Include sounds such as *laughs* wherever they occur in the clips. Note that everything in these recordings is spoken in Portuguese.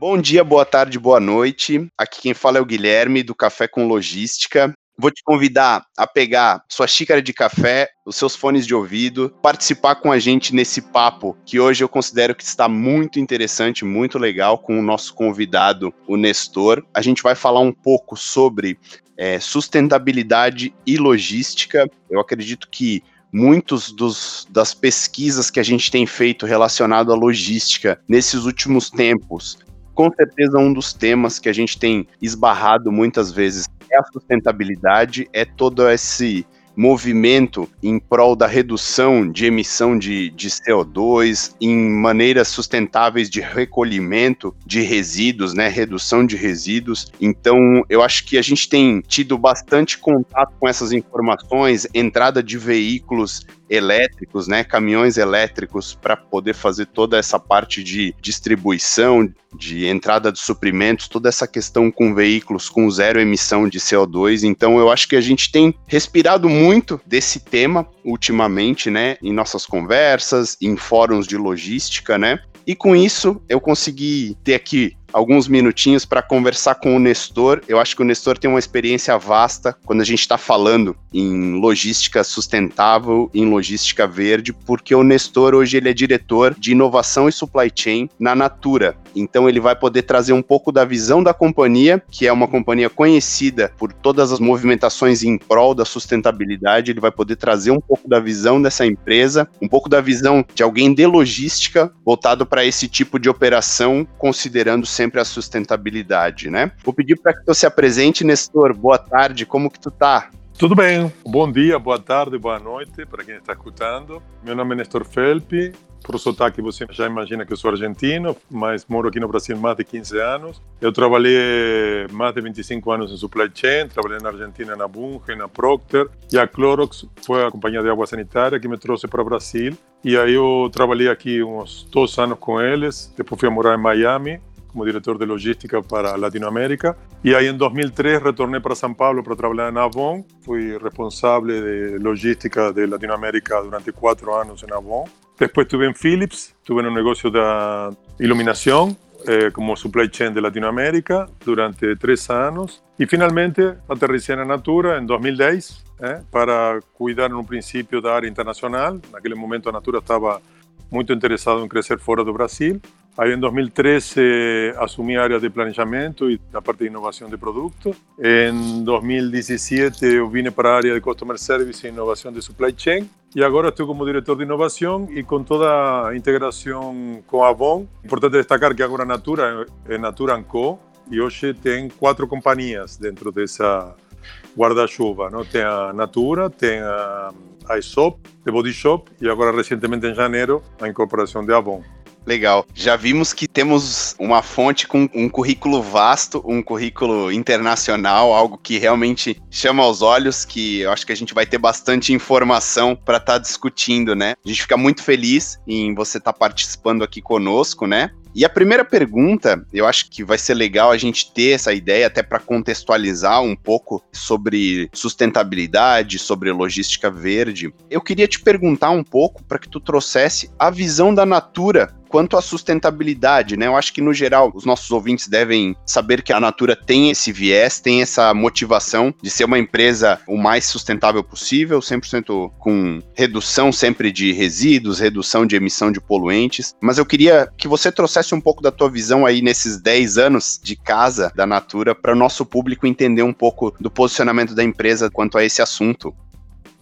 Bom dia, boa tarde, boa noite. Aqui quem fala é o Guilherme, do Café com Logística. Vou te convidar a pegar sua xícara de café, os seus fones de ouvido, participar com a gente nesse papo que hoje eu considero que está muito interessante, muito legal, com o nosso convidado, o Nestor. A gente vai falar um pouco sobre é, sustentabilidade e logística. Eu acredito que muitos dos, das pesquisas que a gente tem feito relacionado à logística nesses últimos tempos, com certeza um dos temas que a gente tem esbarrado muitas vezes é a sustentabilidade, é todo esse movimento em prol da redução de emissão de, de CO2, em maneiras sustentáveis de recolhimento de resíduos, né, redução de resíduos. Então, eu acho que a gente tem tido bastante contato com essas informações, entrada de veículos elétricos, né, caminhões elétricos para poder fazer toda essa parte de distribuição, de entrada de suprimentos, toda essa questão com veículos com zero emissão de CO2. Então eu acho que a gente tem respirado muito desse tema ultimamente, né, em nossas conversas, em fóruns de logística, né? E com isso eu consegui ter aqui alguns minutinhos para conversar com o Nestor. Eu acho que o Nestor tem uma experiência vasta quando a gente está falando em logística sustentável, em logística verde, porque o Nestor hoje ele é diretor de inovação e supply chain na Natura. Então ele vai poder trazer um pouco da visão da companhia, que é uma companhia conhecida por todas as movimentações em prol da sustentabilidade. Ele vai poder trazer um pouco da visão dessa empresa, um pouco da visão de alguém de logística voltado para esse tipo de operação, considerando sempre a sustentabilidade, né? Vou pedir para que tu se apresente, Nestor. Boa tarde, como que tu tá? Tudo bem. Bom dia, boa tarde, boa noite para quem está escutando. Meu nome é Nestor Felpi. Por sotaque você já imagina que eu sou argentino, mas moro aqui no Brasil mais de 15 anos. Eu trabalhei mais de 25 anos em supply chain, trabalhei na Argentina na Bunge, na Procter, e a Clorox foi a companhia de água sanitária que me trouxe para o Brasil. E aí eu trabalhei aqui uns dois anos com eles, depois fui morar em Miami, como diretor de logística para Latinoamérica. Y ahí en 2003 retorné para São Paulo para trabajar en Avon. Fui responsable de logística de Latinoamérica durante cuatro años en Avon. Después estuve en Philips, estuve en un negocio de iluminación eh, como supply chain de Latinoamérica durante tres años. Y finalmente aterricé en Natura en 2010 eh, para cuidar en un principio de área internacional. En aquel momento Natura estaba muy interesado en crecer fuera de Brasil. Aí, em 2013, assumi a área de planejamento e a parte de inovação de produto. Em 2017, eu vim para a área de Customer Service e inovação de Supply Chain. E agora estou como diretor de inovação e com toda a integração com a Avon. Importante destacar que agora a Natura é Natura Co. E hoje tem quatro companhias dentro dessa guarda-chuva. Não? Tem a Natura, tem a, a Aesop, The Body Shop e agora, recentemente, em janeiro, a incorporação de Avon. Legal. Já vimos que temos uma fonte com um currículo vasto, um currículo internacional, algo que realmente chama aos olhos, que eu acho que a gente vai ter bastante informação para estar tá discutindo, né? A gente fica muito feliz em você estar tá participando aqui conosco, né? E a primeira pergunta, eu acho que vai ser legal a gente ter essa ideia até para contextualizar um pouco sobre sustentabilidade, sobre logística verde. Eu queria te perguntar um pouco para que tu trouxesse a visão da Natura quanto à sustentabilidade, né? Eu acho que no geral os nossos ouvintes devem saber que a Natura tem esse viés, tem essa motivação de ser uma empresa o mais sustentável possível, 100% com redução sempre de resíduos, redução de emissão de poluentes. Mas eu queria que você trouxesse um pouco da tua visão aí nesses 10 anos de casa da Natura para o nosso público entender um pouco do posicionamento da empresa quanto a esse assunto.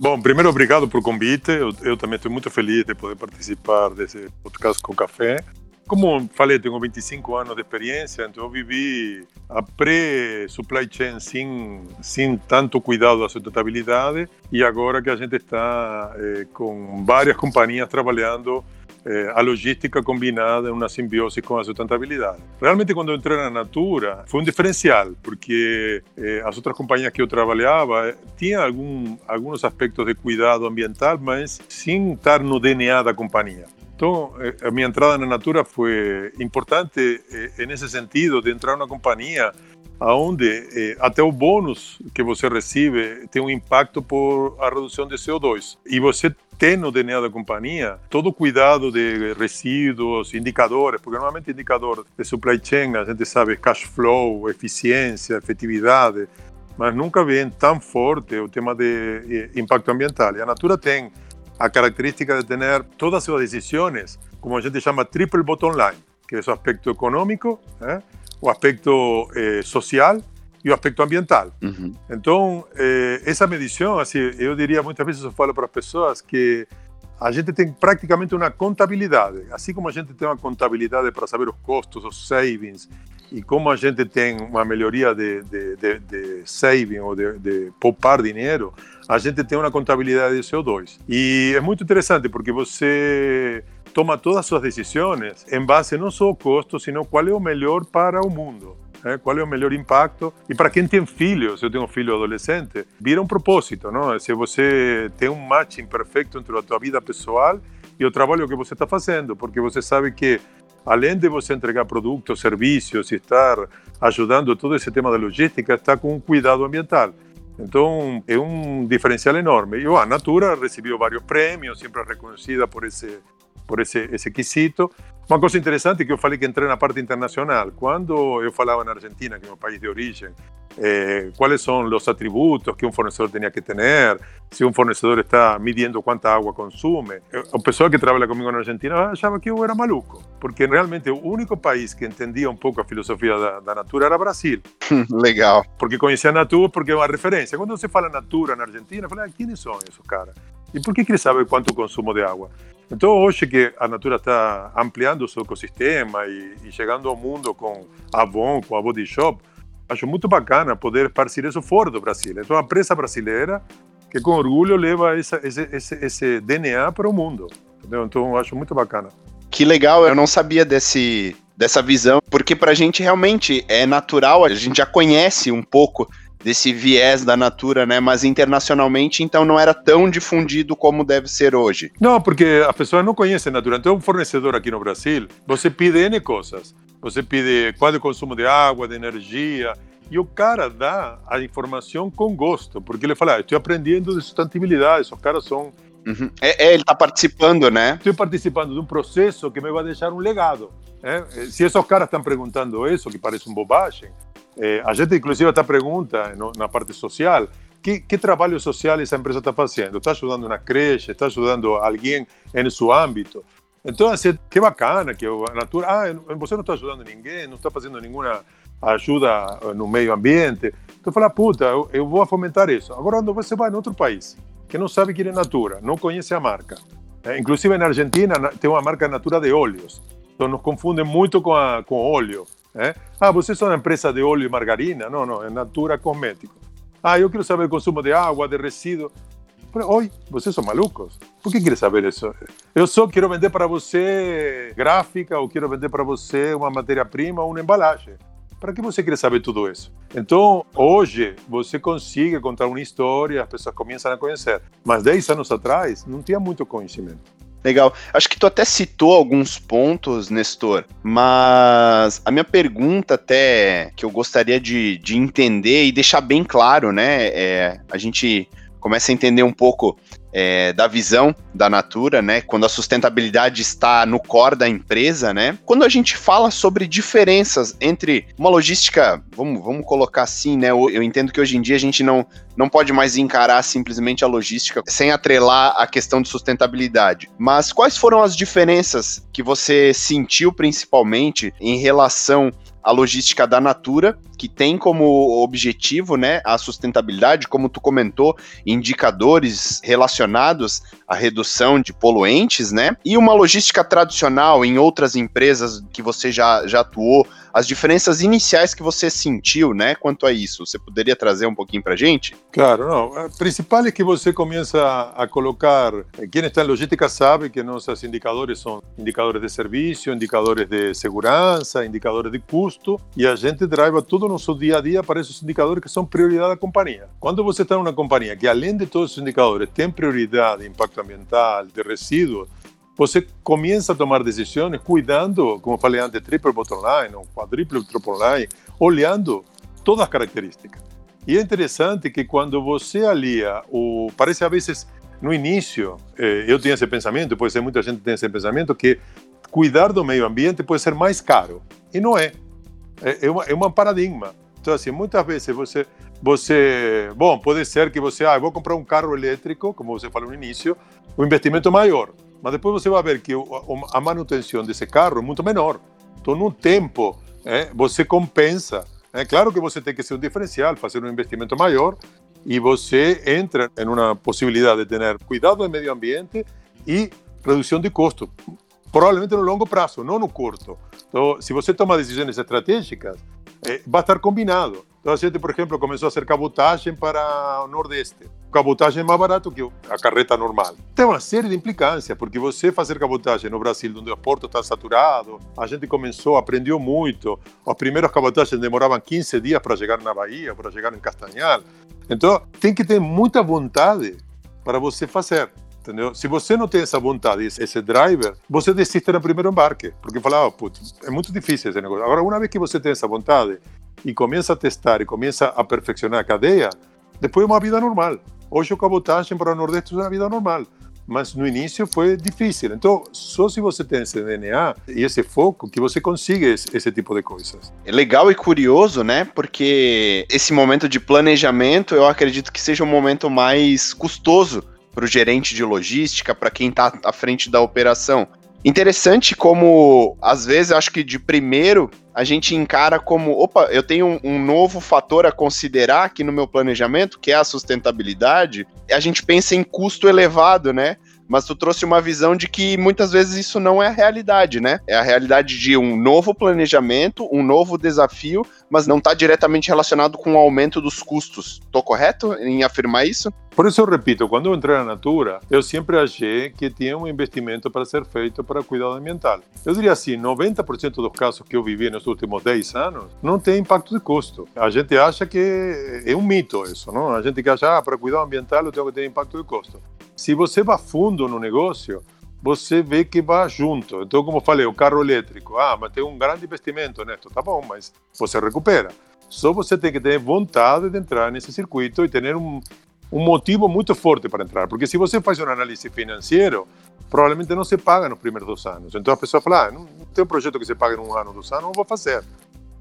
Bom, primeiro, obrigado por convite. Eu, eu também estou muito feliz de poder participar desse podcast com café. Como falei, tenho 25 anos de experiência, então eu vivi a pré-supply chain sem, sem tanto cuidado da sustentabilidade e agora que a gente está eh, com várias companhias trabalhando eh, a logística combinada uma simbiose com a sustentabilidade. Realmente, quando eu entrei na Natura, foi um diferencial, porque eh, as outras companhias que eu trabalhava tinham algum, alguns aspectos de cuidado ambiental, mas sem estar no DNA da companhia. Então, eh, a minha entrada na Natura foi importante eh, nesse sentido, de entrar numa companhia onde eh, até o bônus que você recebe tem um impacto por a redução de CO2. E você tem no DNA da companhia todo o cuidado de resíduos, indicadores, porque normalmente indicador de supply chain a gente sabe cash flow, eficiência, efetividade, mas nunca vem tão forte o tema de eh, impacto ambiental. E a Natura tem a característica de ter todas as suas decisões, como a gente chama triple bottom line, que é o aspecto econômico, eh, o aspecto eh, social e o aspecto ambiental. Uhum. Então, eh, essa medição, assim, eu diria muitas vezes eu falo para as pessoas que a gente tem praticamente uma contabilidade, assim como a gente tem uma contabilidade para saber os custos, os savings, e como a gente tem uma melhoria de, de, de, de saving ou de, de poupar dinheiro, a gente tem uma contabilidade de CO2. E é muito interessante porque você toma todas as suas decisões em base não só ao custo, sino qual é o melhor para o mundo. É, qual é o melhor impacto e para quem tem filhos, eu tenho um filho adolescente, vira um propósito, não? Se você tem um matching perfeito entre a tua vida pessoal e o trabalho que você está fazendo, porque você sabe que além de você entregar produtos, serviços e estar ajudando todo esse tema da logística, está com um cuidado ambiental. Então, é um diferencial enorme. E a Natura recebeu vários prêmios, sempre reconhecida por esse por esse, esse quesito. Uma coisa interessante que eu falei que entrei na parte internacional. Quando eu falava na Argentina, que é meu país de origem, eh, quais são os atributos que um fornecedor tinha que ter, se um fornecedor está midindo quanta água consume. O pessoal que trabalha comigo na Argentina achava que eu era maluco, porque realmente o único país que entendia um pouco a filosofia da, da Natura era Brasil. *laughs* Legal. Porque conhecia a Natura, porque é uma referência. Quando você fala Natura na Argentina, eu falei, ah, quem são esses caras? E por que que ele sabe quanto consumo de água? Então, hoje que a Natura está ampliando o seu ecossistema e, e, chegando ao mundo com a Avon, com a Body Shop, acho muito bacana poder esparcir isso fora do Brasil. Então, a empresa brasileira que com orgulho leva essa, esse, esse, esse DNA para o mundo. Entendeu? Então, acho muito bacana. Que legal, eu não sabia desse, dessa visão, porque para a gente realmente é natural, a gente já conhece um pouco desse viés da Natura, né? Mas internacionalmente, então, não era tão difundido como deve ser hoje. Não, porque as pessoas não conhecem Natura. Então, um fornecedor aqui no Brasil, você pede N coisas. Você pede qual é o consumo de água, de energia, e o cara dá a informação com gosto, porque ele fala, ah, estou aprendendo de sustentabilidade, os caras são... Uhum. É, é, ele está participando, né? Estou participando de um processo que me vai deixar um legado. É? Se esses caras estão perguntando isso, que parece uma bobagem, é, a gente, inclusive, até pergunta no, na parte social: que, que, trabalho social essa empresa está fazendo? Está ajudando uma creche? Está ajudando alguém em seu âmbito? Então, assim, que bacana que a Natura. Ah, você não está ajudando ninguém, não está fazendo nenhuma ajuda no meio ambiente. Então, fala, puta, eu, eu vou fomentar isso. Agora, quando você vai em outro país, que não sabe que é Natura, não conhece a marca. É, inclusive, na Argentina, tem uma marca Natura de óleos. Então, nos confundem muito com, a, com óleo. É? Ah, vocês são uma empresa de óleo e margarina? Não, não, é Natura Cosmético. Ah, eu quero saber o consumo de água, de resíduo. Oi, vocês são malucos? Por que quer saber isso? Eu só quero vender para você gráfica ou quero vender para você uma matéria-prima ou uma embalagem. Para que você quer saber tudo isso? Então, hoje, você consegue contar uma história, as pessoas começam a conhecer. Mas 10 anos atrás, não tinha muito conhecimento. Legal. Acho que tu até citou alguns pontos, Nestor, mas a minha pergunta até que eu gostaria de, de entender e deixar bem claro, né? É, a gente começa a entender um pouco é, da visão da Natura, né? Quando a sustentabilidade está no core da empresa, né? Quando a gente fala sobre diferenças entre uma logística, vamos, vamos colocar assim, né? Eu, entendo que hoje em dia a gente não, não pode mais encarar simplesmente a logística sem atrelar a questão de sustentabilidade. Mas quais foram as diferenças que você sentiu principalmente em relação a logística da Natura, que tem como objetivo né, a sustentabilidade, como tu comentou, indicadores relacionados à redução de poluentes, né? E uma logística tradicional em outras empresas que você já, já atuou, as diferenças iniciais que você sentiu, né, quanto a isso. Você poderia trazer um pouquinho para gente? Claro, não. Principal é que você começa a colocar. Quem está em logística sabe que nossos indicadores são indicadores de serviço, indicadores de segurança, indicadores de custo, e a gente driva todo nosso dia a dia para esses indicadores que são prioridade da companhia. Quando você está em uma companhia que, além de todos os indicadores, tem prioridade de impacto ambiental, de resíduos, você começa a tomar decisões cuidando, como falei antes, triple bottom line ou quadruple bottom line, olhando todas as características. E é interessante que quando você alia o. Parece a vezes, no início, eh, eu tinha esse pensamento, pode ser muita gente tem esse pensamento, que cuidar do meio ambiente pode ser mais caro. E não é. É, é, uma, é um paradigma. Então, assim, muitas vezes você, você. Bom, pode ser que você. Ah, vou comprar um carro elétrico, como você falou no início, o investimento maior. Mas depois você vai ver que a manutenção desse carro é muito menor. Então, no tempo, é, você compensa. É claro que você tem que ser um diferencial, fazer um investimento maior e você entra em uma possibilidade de ter cuidado do meio ambiente e redução de custo. Provavelmente no longo prazo, não no curto. Então, se você toma decisões estratégicas, é, vai estar combinado. Então a gente, por exemplo, começou a fazer cabotagem para o Nordeste. Cabotagem é mais barato que a carreta normal. Tem uma série de implicâncias, porque você fazer cabotagem no Brasil, onde o porto está saturado, a gente começou, aprendeu muito. As primeiras cabotagens demoravam 15 dias para chegar na Bahia, para chegar em Castanhal. Então, tem que ter muita vontade para você fazer. Entendeu? Se você não tem essa vontade, esse driver, você desiste no primeiro embarque, porque fala, oh, putz, é muito difícil esse negócio. Agora, uma vez que você tem essa vontade e começa a testar e começa a perfeccionar a cadeia, depois é uma vida normal. Hoje o cabotagem para o Nordeste é uma vida normal, mas no início foi difícil. Então, só se você tem esse DNA e esse foco que você consiga esse, esse tipo de coisas. É legal e curioso, né? Porque esse momento de planejamento, eu acredito que seja um momento mais custoso para o gerente de logística, para quem está à frente da operação. Interessante como, às vezes, acho que de primeiro a gente encara como, opa, eu tenho um, um, novo fator a considerar aqui no meu planejamento, que é a sustentabilidade. A gente pensa em custo elevado, né? Mas tu trouxe uma visão de que muitas vezes isso não é a realidade, né? É a realidade de um novo planejamento, um novo desafio, mas não está diretamente relacionado com o aumento dos custos. Estou correto em afirmar isso? Por isso eu repito, quando eu entrei na Natura, eu sempre achei que tinha um investimento para ser feito para cuidado ambiental. Eu diria assim, 90% dos casos que eu vivi nos últimos 10 anos não tem impacto de custo. A gente acha que é um mito isso, não? A gente que acha, ah, para cuidado ambiental eu tenho que ter impacto de custo. Se você vai fundo no negócio, você vê que vai junto. Então, como eu falei, o carro elétrico, ah, mas tem um grande investimento neto, tá bom, mas você recupera. Só você tem que ter vontade de entrar nesse circuito e ter um, um motivo muito forte para entrar. Porque se você faz uma análise financeira, provavelmente não se paga nos primeiros dois anos. Então a pessoa fala, ah, não, tem um projeto que se paga em um ano, dois anos, não vou fazer.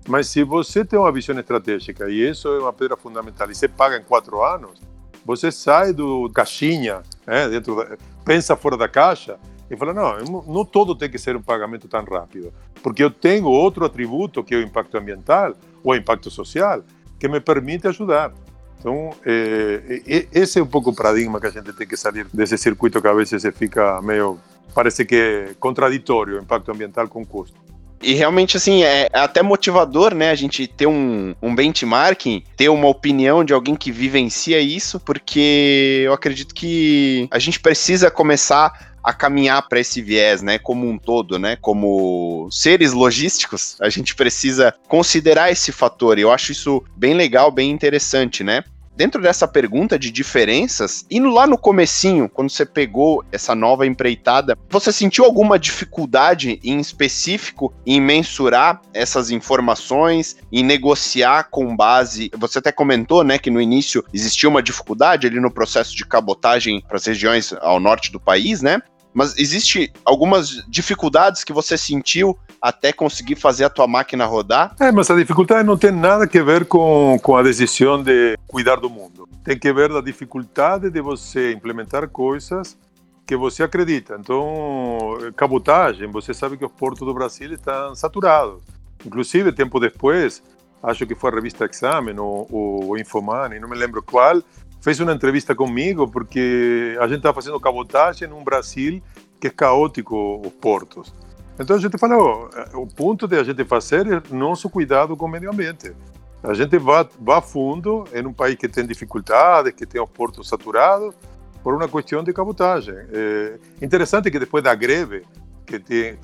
Mas se você tem uma visão estratégica e isso é uma pedra fundamental e você paga em quatro anos, você sai do caixinha, né, dentro da, pensa fora da caixa e fala, não, não todo tem que ser um pagamento tão rápido, porque eu tenho outro atributo que é o impacto ambiental ou impacto social, que me permite ajudar. Então, é, esse é um pouco o paradigma que a gente tem que sair desse circuito que às vezes fica meio, parece que é contraditório, impacto ambiental com custo. E realmente, assim, é até motivador, né? A gente ter um, um benchmarking, ter uma opinião de alguém que vivencia isso, porque eu acredito que a gente precisa começar a caminhar para esse viés, né, como um todo, né, como seres logísticos, a gente precisa considerar esse fator. Eu acho isso bem legal, bem interessante, né? Dentro dessa pergunta de diferenças, indo lá no comecinho, quando você pegou essa nova empreitada, você sentiu alguma dificuldade em específico em mensurar essas informações, em negociar com base, você até comentou, né, que no início existia uma dificuldade ali no processo de cabotagem para as regiões ao norte do país, né? Mas existe algumas dificuldades que você sentiu até conseguir fazer a tua máquina rodar? É, mas a dificuldade não tem nada a ver com, com a decisão de cuidar do mundo. Tem que ver a dificuldade de você implementar coisas que você acredita. Então, cabotagem, você sabe que os portos do Brasil estão saturados. Inclusive, tempo depois, acho que foi a revista Exame ou o Infomani, não me lembro qual, fez uma entrevista comigo porque a gente está fazendo cabotagem no Brasil que é caótico os portos. Então a gente falou, o ponto de a gente fazer é nosso cuidado com o meio ambiente. A gente vai, vai fundo em um país que tem dificuldades, que tem os portos saturados, por uma questão de cabotagem. É interessante que depois da greve, que teve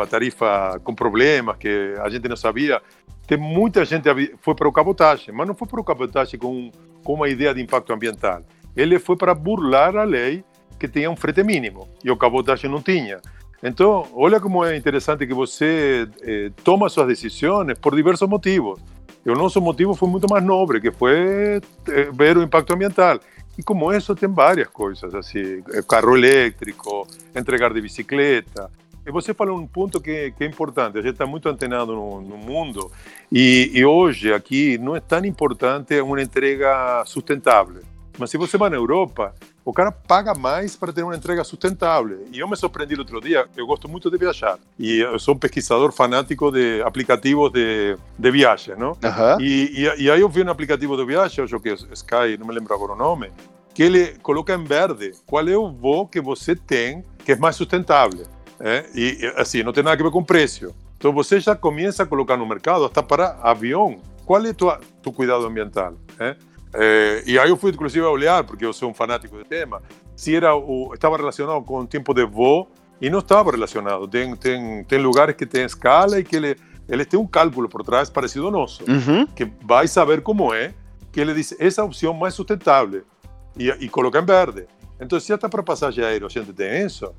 a tarifa com problemas, que a gente não sabia, tem muita gente foi para o cabotagem, mas não foi para o cabotagem com, com uma ideia de impacto ambiental. Ele foi para burlar a lei que tinha um frete mínimo e o cabotagem não tinha. Então, olha como é interessante que você eh, toma suas decisões por diversos motivos. o nosso motivo foi muito mais nobre, que foi eh, ver o impacto ambiental. E como isso tem várias coisas, assim, carro elétrico, entregar de bicicleta. E você falou um ponto que, que é importante, a gente está muito antenado no, no mundo, e, e, hoje aqui não é tão importante uma entrega sustentável. Mas se você vai na Europa, o cara paga mais para ter uma entrega sustentável. E eu me surpreendi outro dia, eu gosto muito de viajar. E eu sou um pesquisador fanático de aplicativos de, de viagem, não? Uhum. E, e, e, aí eu vi um aplicativo de viagem, acho que é Sky, não me lembro agora o nome, que ele coloca em verde qual é o voo que você tem que é mais sustentável. É? E assim, não tem nada a ver com preço. Então você já começa a colocar no mercado, até para avião, qual é o teu cuidado ambiental? É? É, e aí eu fui inclusive a olhar, porque eu sou um fanático do tema, se era o, estava relacionado com o tempo de voo e não estava relacionado. Tem, tem, tem lugares que tem escala e que ele, ele tem um cálculo por trás parecido ao nosso, uhum. que vai saber como é, que ele diz essa opção mais sustentável e, e coloca em verde. Então, se até para passagem aérea a gente tem isso,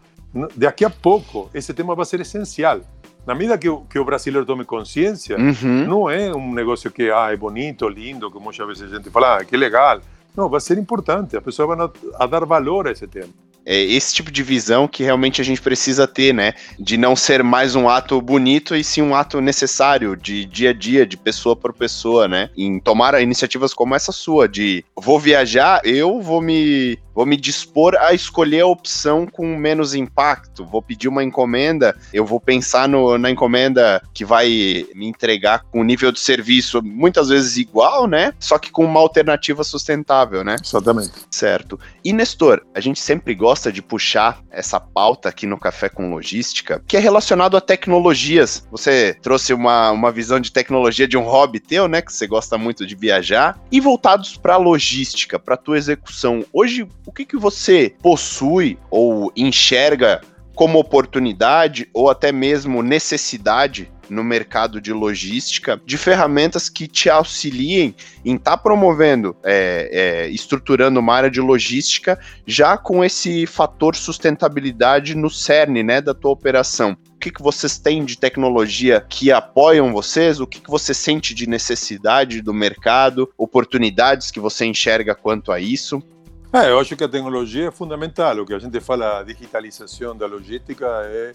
daqui a pouco esse tema vai ser essencial. Na medida que o, que o brasileiro tome consciência, uhum. não é um negócio que ah, é bonito, lindo, como muitas vezes a gente fala, ah, que legal. Não, vai ser importante, as pessoas vão a, a dar valor a esse tema é esse tipo de visão que realmente a gente precisa ter, né? De não ser mais um ato bonito e sim um ato necessário de dia a dia, de pessoa por pessoa, né? Em tomar iniciativas como essa sua, de vou viajar, eu vou me vou me dispor a escolher a opção com menos impacto. Vou pedir uma encomenda, eu vou pensar no, na encomenda que vai me entregar com um nível de serviço muitas vezes igual, né? Só que com uma alternativa sustentável, né? Exatamente. Certo. E Nestor, a gente sempre gosta de puxar essa pauta aqui no Café com Logística, que é relacionado a tecnologias. Você trouxe uma, uma visão de tecnologia de um hobby teu, né? Que você gosta muito de viajar, e voltados para logística, para tua execução. Hoje, o que, que você possui ou enxerga como oportunidade ou até mesmo necessidade no mercado de logística de ferramentas que te auxiliem em estar tá promovendo, é, é, estruturando uma área de logística já com esse fator sustentabilidade no cerne né, da tua operação. O que, que vocês têm de tecnologia que apoiam vocês? O que, que você sente de necessidade do mercado? Oportunidades que você enxerga quanto a isso? É, eu acho que a tecnologia é fundamental. O que a gente fala, a digitalização da logística é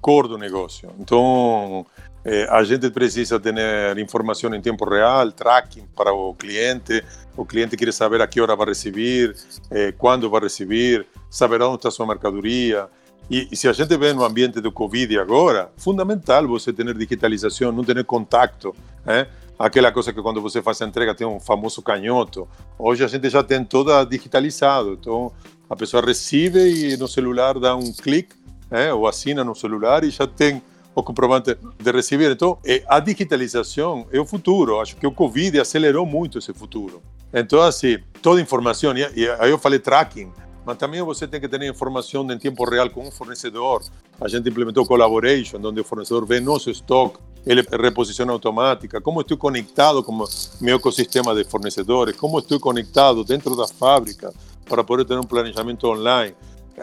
core do negócio. Então, é, a gente precisa ter informação em tempo real, tracking para o cliente. O cliente quer saber a que hora vai receber, é, quando vai receber, saber onde está a sua mercadoria. E, e, se a gente vê no ambiente do Covid agora, fundamental você ter digitalização, não ter contato. Né? Aquela coisa que quando você faz a entrega tem um famoso canhoto. Hoje a gente já tem toda digitalizado. Então a pessoa recebe e no celular dá um clique, né, ou assina no celular e já tem o comprovante de receber. Então a digitalização é o futuro. Acho que o Covid acelerou muito esse futuro. Então assim, toda informação, e aí eu falei tracking, mas também você tem que ter informação em tempo real com um fornecedor. A gente implementou collaboration, onde o fornecedor vê nosso estoque, reposição automática, como estou conectado com meu ecossistema de fornecedores, como estou conectado dentro da fábrica para poder ter um planejamento online.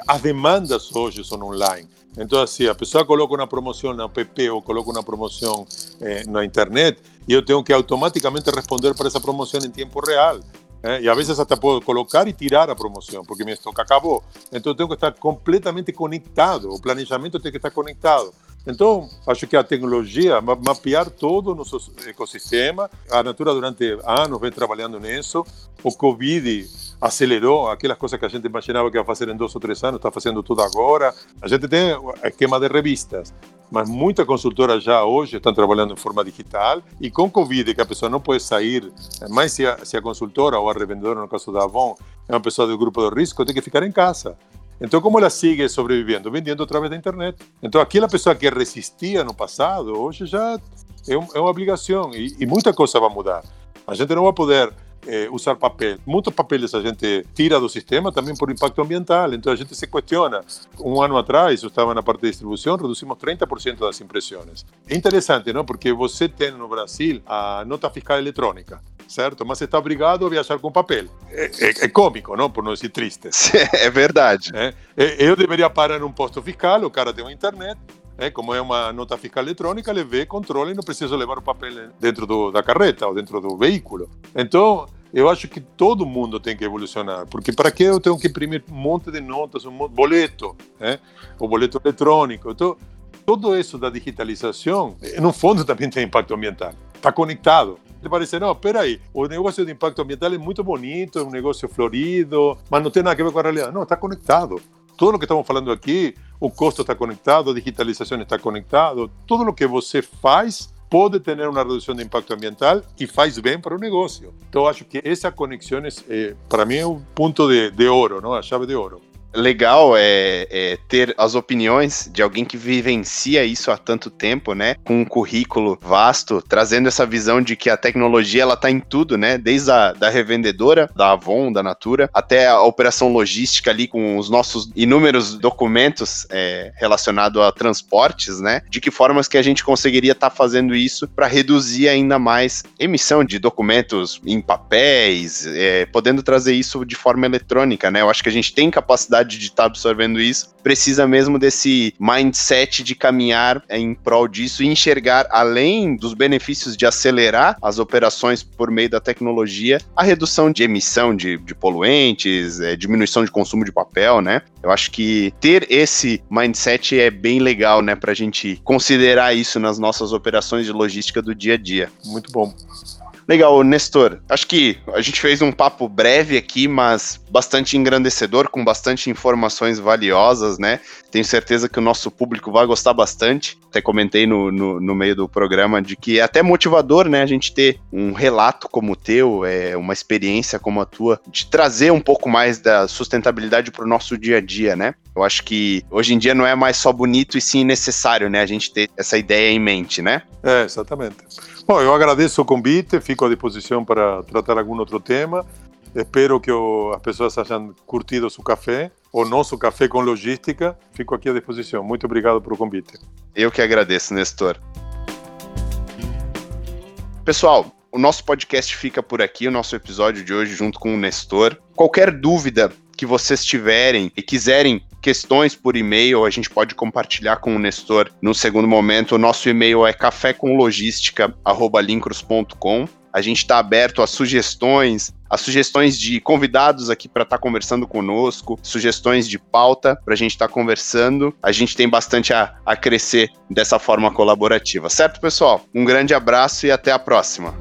As demandas hoje são online. Então, assim, a pessoa coloca uma promoção na app ou coloca uma promoção eh, na internet e eu tenho que automaticamente responder para essa promoção em tempo real. Eh, e a vezes até posso colocar e tirar a promoção, porque meu estoque acabou. Então, eu tenho que estar completamente conectado. O planejamento tem que estar conectado. Então, acho que a tecnologia, mapear todo o nosso ecossistema, a Natura durante anos vem trabalhando nisso, o Covid acelerou aquelas coisas que a gente imaginava que ia fazer em dois ou três anos, está fazendo tudo agora. A gente tem esquema de revistas, mas muitas consultoras já hoje estão trabalhando em forma digital e com Covid, que a pessoa não pode sair, mas se a, se a consultora ou a revendedora, no caso da Avon, é uma pessoa do grupo de risco, tem que ficar em casa. Então, como ela sigue sobrevivendo? Vendendo através da internet. Então, aquela pessoa que resistia no passado, hoje já é, um, é uma obrigação e, e muita coisa vai mudar. A gente não vai poder eh, usar papel. Muitos papéis a gente tira do sistema também por impacto ambiental. Então a gente se questiona. Um ano atrás, eu estava na parte de distribuição, reduzimos 30% das impressões. É interessante, não? Porque você tem no Brasil a nota fiscal eletrônica certo? Mas está obrigado a viajar com papel. É, é, é cômico, não? Por não dizer triste. É verdade. É, eu deveria parar num posto fiscal, o cara tem uma internet, É, como é uma nota fiscal eletrônica, ele vê, controla e não precisa levar o papel dentro do, da carreta ou dentro do veículo. Então, eu acho que todo mundo tem que evolucionar, porque para que eu tenho que imprimir um monte de notas, um boleto, né? o boleto eletrônico? Então, tudo isso da digitalização, no fundo, *laughs* também tem impacto ambiental. Está conectado. Ele parece, não, peraí, o negócio de impacto ambiental é muito bonito, é um negócio florido, mas não tem nada a ver com a realidade. Não, está conectado. Tudo o que estamos falando aqui, o custo está conectado, a digitalização está conectado, tudo o que você faz pode ter uma redução de impacto ambiental e faz bem para o negócio. Então, acho que essa conexão, é, para mim, é um ponto de, de ouro, não? a chave de ouro legal é, é, ter as opiniões de alguém que vivencia isso há tanto tempo, né? Com um currículo vasto, trazendo essa visão de que a tecnologia ela tá em tudo, né? Desde a da revendedora, da Avon, da Natura, até a operação logística ali com os nossos inúmeros documentos é, relacionados a transportes, né? De que formas que a gente conseguiria estar tá fazendo isso para reduzir ainda mais emissão de documentos em papéis, é, podendo trazer isso de forma eletrônica, né? Eu acho que a gente tem capacidade capacidade de estar tá absorvendo isso, precisa mesmo desse mindset de caminhar em prol disso e enxergar, além dos benefícios de acelerar as operações por meio da tecnologia, a redução de emissão de, de poluentes, é, diminuição de consumo de papel, né? Eu acho que ter esse mindset é bem legal, né, para a gente considerar isso nas nossas operações de logística do dia a dia. Muito bom. Legal, Nestor. Acho que a gente fez um papo breve aqui, mas bastante engrandecedor, com bastante informações valiosas, né? Tenho certeza que o nosso público vai gostar bastante. Até comentei no, no, no meio do programa de que é até motivador, né? A gente ter um relato como o teu, é, uma experiência como a tua, de trazer um pouco mais da sustentabilidade para o nosso dia a dia, né? Eu acho que hoje em dia não é mais só bonito e sim necessário, né? A gente ter essa ideia em mente, né? É, exatamente. Bom, eu agradeço o convite, fico à disposição para tratar algum outro tema. Espero que as pessoas tenham curtido o café, o nosso café com logística. Fico aqui à disposição. Muito obrigado pelo convite. Eu que agradeço, Nestor. Pessoal, o nosso podcast fica por aqui, o nosso episódio de hoje junto com o Nestor. Qualquer dúvida que vocês tiverem e quiserem questões por e-mail, a gente pode compartilhar com o Nestor no segundo momento. O nosso e-mail é cafécomlogística@lincros.com. A gente está aberto a sugestões, a sugestões de convidados aqui para estar tá conversando conosco, sugestões de pauta para a gente estar tá conversando. A gente tem bastante a, a crescer dessa forma colaborativa, certo, pessoal? Um grande abraço e até a próxima.